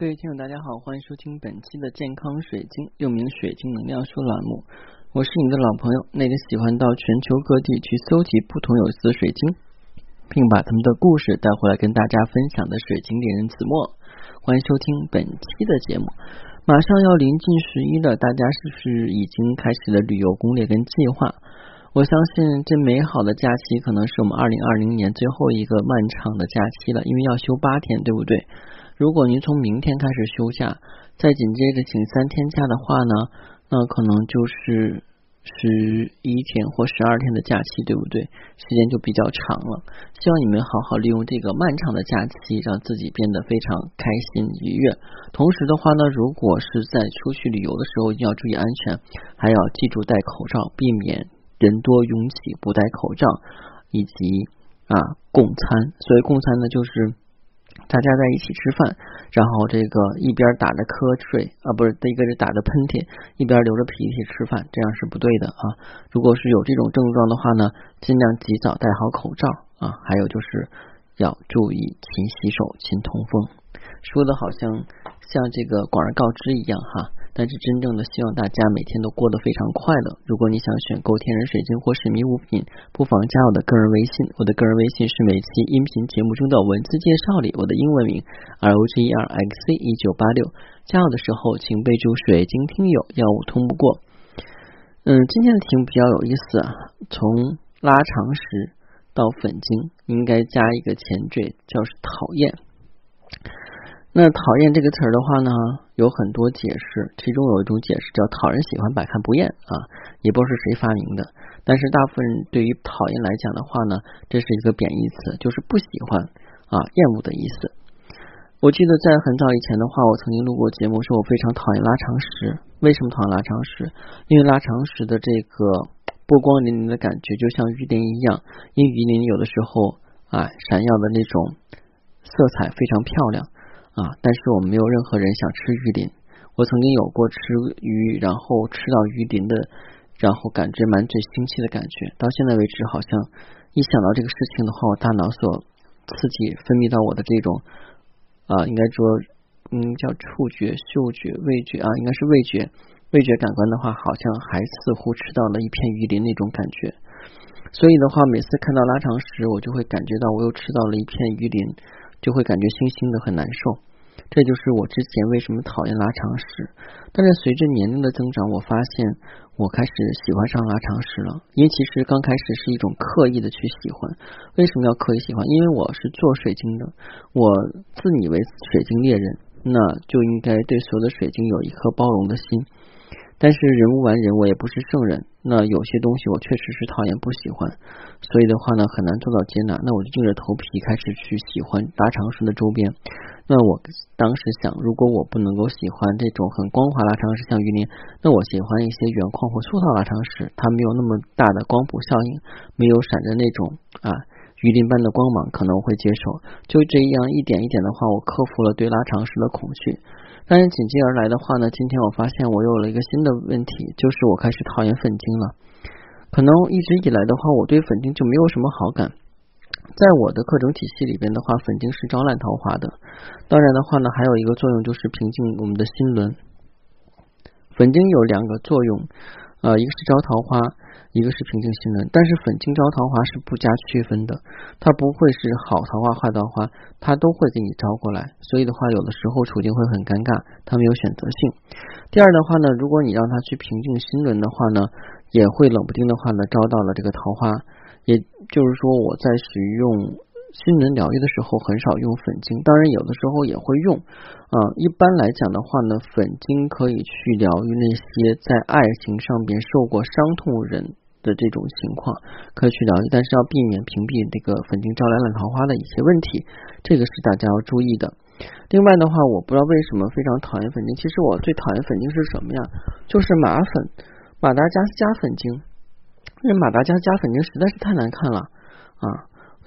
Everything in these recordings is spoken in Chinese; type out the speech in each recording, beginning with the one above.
各位听友，大家好，欢迎收听本期的健康水晶，又名水晶能量说栏目。我是你的老朋友，那个喜欢到全球各地去搜集不同有色的水晶，并把他们的故事带回来跟大家分享的水晶猎人子墨。欢迎收听本期的节目。马上要临近十一了，大家是不是已经开始了旅游攻略跟计划？我相信这美好的假期可能是我们二零二零年最后一个漫长的假期了，因为要休八天，对不对？如果您从明天开始休假，再紧接着请三天假的话呢，那可能就是十一天或十二天的假期，对不对？时间就比较长了。希望你们好好利用这个漫长的假期，让自己变得非常开心愉悦。同时的话呢，如果是在出去旅游的时候，一定要注意安全，还要记住戴口罩，避免人多拥挤不戴口罩，以及啊共餐。所以共餐呢，就是。大家在一起吃饭，然后这个一边打着瞌睡啊，不是一个是打着喷嚏，一边流着鼻涕吃饭，这样是不对的啊。如果是有这种症状的话呢，尽量及早戴好口罩啊。还有就是要注意勤洗手、勤通风。说的好像像这个广而告之一样哈。但是真正的希望大家每天都过得非常快乐。如果你想选购天然水晶或神秘物品，不妨加我的个人微信。我的个人微信是每期音频节目中的文字介绍里我的英文名 R O G E R X C 一九八六。加我的时候请备注水晶听友，药物通不过。嗯，今天的题目比较有意思啊，从拉长石到粉晶，应该加一个前缀，叫是讨厌。那讨厌这个词儿的话呢，有很多解释，其中有一种解释叫讨人喜欢，百看不厌啊，也不知道是谁发明的。但是大部分人对于讨厌来讲的话呢，这是一个贬义词，就是不喜欢啊，厌恶的意思。我记得在很早以前的话，我曾经录过节目，说我非常讨厌拉长石。为什么讨厌拉长石？因为拉长石的这个波光粼粼的感觉，就像鱼鳞一样，因为鱼鳞有的时候啊，闪耀的那种色彩非常漂亮。啊！但是我们没有任何人想吃鱼鳞。我曾经有过吃鱼，然后吃到鱼鳞的，然后感觉满嘴腥气的感觉。到现在为止，好像一想到这个事情的话，我大脑所刺激分泌到我的这种啊，应该说嗯叫触觉、嗅觉、味觉啊，应该是味觉。味觉感官的话，好像还似乎吃到了一片鱼鳞那种感觉。所以的话，每次看到拉长石，我就会感觉到我又吃到了一片鱼鳞。就会感觉腥腥的很难受，这就是我之前为什么讨厌拉长石。但是随着年龄的增长，我发现我开始喜欢上拉长石了。因为其实刚开始是一种刻意的去喜欢。为什么要刻意喜欢？因为我是做水晶的，我自以为水晶猎人，那就应该对所有的水晶有一颗包容的心。但是人无完人，我也不是圣人。那有些东西我确实是讨厌不喜欢，所以的话呢，很难做到接纳。那我就硬着头皮开始去喜欢拉长石的周边。那我当时想，如果我不能够喜欢这种很光滑拉长石，像鱼鳞，那我喜欢一些原矿或粗糙拉长石，它没有那么大的光谱效应，没有闪着那种啊鱼鳞般的光芒，可能我会接受。就这样一点一点的话，我克服了对拉长石的恐惧。但是紧接而来的话呢，今天我发现我有了一个新的问题，就是我开始讨厌粉晶了。可能一直以来的话，我对粉晶就没有什么好感。在我的课程体系里边的话，粉晶是招揽桃花的。当然的话呢，还有一个作用就是平静我们的心轮。粉晶有两个作用。呃，一个是招桃花，一个是平静心轮。但是粉晶招桃花是不加区分的，它不会是好桃花坏桃花，它都会给你招过来。所以的话，有的时候处境会很尴尬，它没有选择性。第二的话呢，如果你让他去平静心轮的话呢，也会冷不丁的话呢招到了这个桃花。也就是说，我在使用。心轮疗愈的时候很少用粉晶，当然有的时候也会用。啊，一般来讲的话呢，粉晶可以去疗愈那些在爱情上边受过伤痛人的这种情况，可以去了解，但是要避免屏蔽这个粉晶招来烂桃花的一些问题，这个是大家要注意的。另外的话，我不知道为什么非常讨厌粉晶，其实我最讨厌粉晶是什么呀？就是马粉，马达加斯加粉晶，因为马达加斯加粉晶实在是太难看了啊。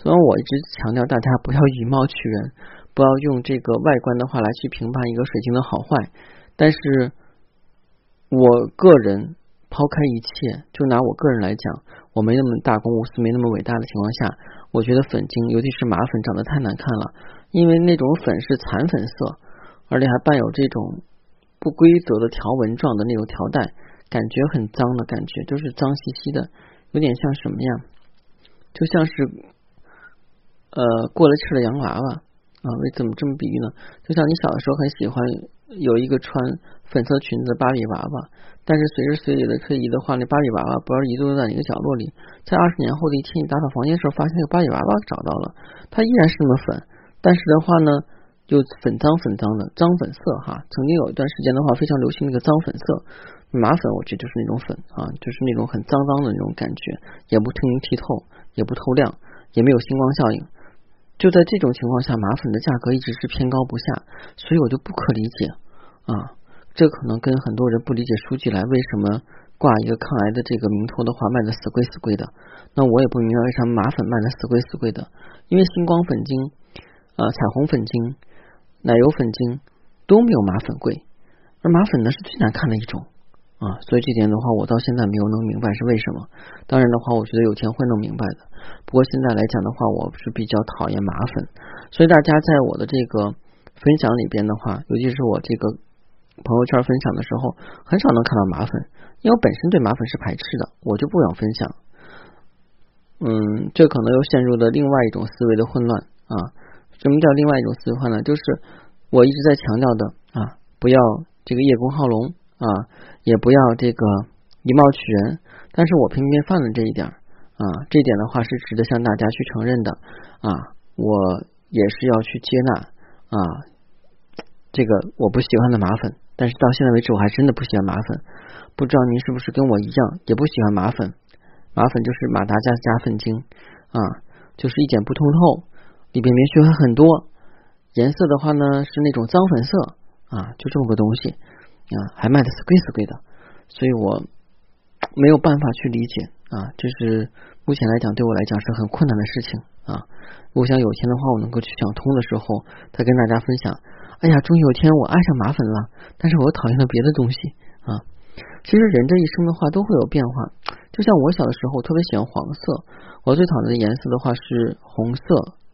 虽然我一直强调大家不要以貌取人，不要用这个外观的话来去评判一个水晶的好坏，但是我个人抛开一切，就拿我个人来讲，我没那么大公无私，没那么伟大的情况下，我觉得粉晶，尤其是马粉长得太难看了，因为那种粉是残粉色而且还伴有这种不规则的条纹状的那种条带，感觉很脏的感觉，就是脏兮兮的，有点像什么呀？就像是呃过了气的洋娃娃啊？为怎么这么比喻呢？就像你小的时候很喜欢有一个穿粉色裙子的芭比娃娃。但是随着岁月的推移的话，那芭比娃娃不知道移动在哪个角落里。在二十年后的一天，你打扫房间的时候，发现那个芭比娃娃找到了，它依然是那么粉，但是的话呢，就粉脏粉脏的脏粉色哈。曾经有一段时间的话，非常流行那个脏粉色，麻粉，我觉得就是那种粉啊，就是那种很脏脏的那种感觉，也不晶莹剔透，也不透亮，也没有星光效应。就在这种情况下，麻粉的价格一直是偏高不下，所以我就不可理解啊。这可能跟很多人不理解书记来为什么挂一个抗癌的这个名头的话卖的死贵死贵的，那我也不明白为什么麻粉卖的死贵死贵的，因为星光粉晶、啊彩虹粉晶、奶油粉晶都没有麻粉贵，而麻粉呢是最难看的一种啊，所以这点的话我到现在没有弄明白是为什么。当然的话，我觉得有天会弄明白的。不过现在来讲的话，我是比较讨厌麻粉，所以大家在我的这个分享里边的话，尤其是我这个。朋友圈分享的时候，很少能看到麻粉，因为我本身对麻粉是排斥的，我就不想分享。嗯，这可能又陷入了另外一种思维的混乱啊。什么叫另外一种思维混乱？就是我一直在强调的啊，不要这个叶公好龙啊，也不要这个以貌取人，但是我偏偏犯了这一点啊，这一点的话是值得向大家去承认的啊，我也是要去接纳啊，这个我不喜欢的麻粉。但是到现在为止，我还真的不喜欢麻粉。不知道您是不是跟我一样，也不喜欢麻粉？麻粉就是马达加斯加粉晶啊，就是一点不通透，里边棉絮还很多，颜色的话呢是那种脏粉色啊，就这么个东西啊，还卖的死贵死贵的，所以我没有办法去理解啊，这是目前来讲对我来讲是很困难的事情啊。我想有一天的话，我能够去想通的时候，再跟大家分享。哎呀，终于有天我爱上麻粉了，但是我讨厌了别的东西啊。其实人这一生的话都会有变化，就像我小的时候特别喜欢黄色，我最讨厌的颜色的话是红色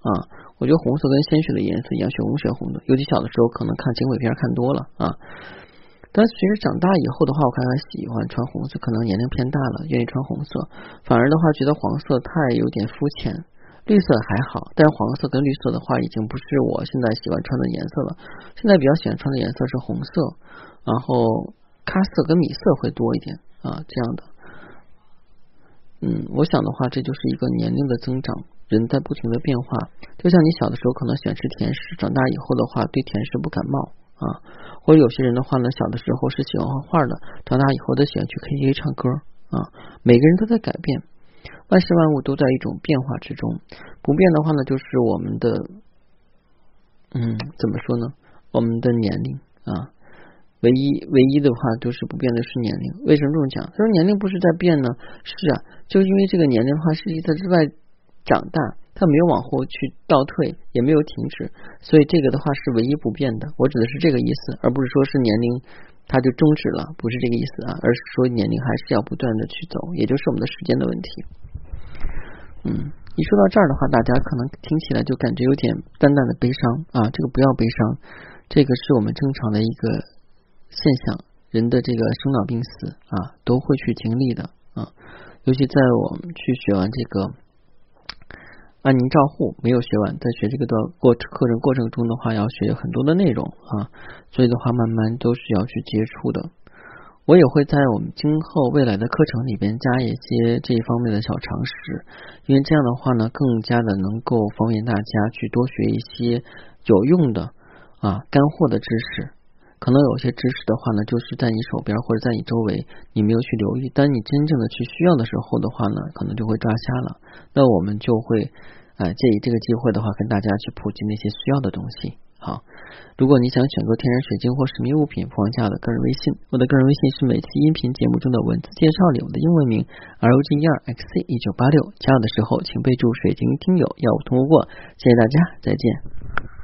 啊。我觉得红色跟鲜血的颜色一样，血红血红的。尤其小的时候可能看警匪片看多了啊。但随着长大以后的话，我看他喜欢穿红色，可能年龄偏大了，愿意穿红色，反而的话觉得黄色太有点肤浅。绿色还好，但黄色跟绿色的话，已经不是我现在喜欢穿的颜色了。现在比较喜欢穿的颜色是红色，然后咖色跟米色会多一点啊，这样的。嗯，我想的话，这就是一个年龄的增长，人在不停的变化。就像你小的时候可能喜欢吃甜食，长大以后的话对甜食不感冒啊，或者有些人的话呢，小的时候是喜欢画画的，长大以后都喜欢去 KTV 唱歌啊。每个人都在改变。万事万物都在一种变化之中，不变的话呢，就是我们的，嗯，怎么说呢？我们的年龄啊，唯一唯一的话就是不变的是年龄。为什么这么讲？他说年龄不是在变呢？是啊，就因为这个年龄的话是在之外长大，它没有往后去倒退，也没有停止，所以这个的话是唯一不变的。我指的是这个意思，而不是说是年龄。它就终止了，不是这个意思啊，而是说年龄还是要不断的去走，也就是我们的时间的问题。嗯，一说到这儿的话，大家可能听起来就感觉有点淡淡的悲伤啊，这个不要悲伤，这个是我们正常的一个现象，人的这个生老病死啊都会去经历的啊，尤其在我们去学完这个。安宁照护没有学完，在学这个的过课程过程中的话，要学很多的内容啊，所以的话慢慢都是要去接触的。我也会在我们今后未来的课程里边加一些这一方面的小常识，因为这样的话呢，更加的能够方便大家去多学一些有用的啊干货的知识。可能有些知识的话呢，就是在你手边或者在你周围，你没有去留意。当你真正的去需要的时候的话呢，可能就会抓瞎了。那我们就会啊借以这个机会的话，跟大家去普及那些需要的东西。好，如果你想选购天然水晶或神秘物品，不妨加我的个人微信。我的个人微信是每期音频节目中的文字介绍里我的英文名 R O G E R X C 一九八六。加我的时候请备注“水晶听友”，要通过。谢谢大家，再见。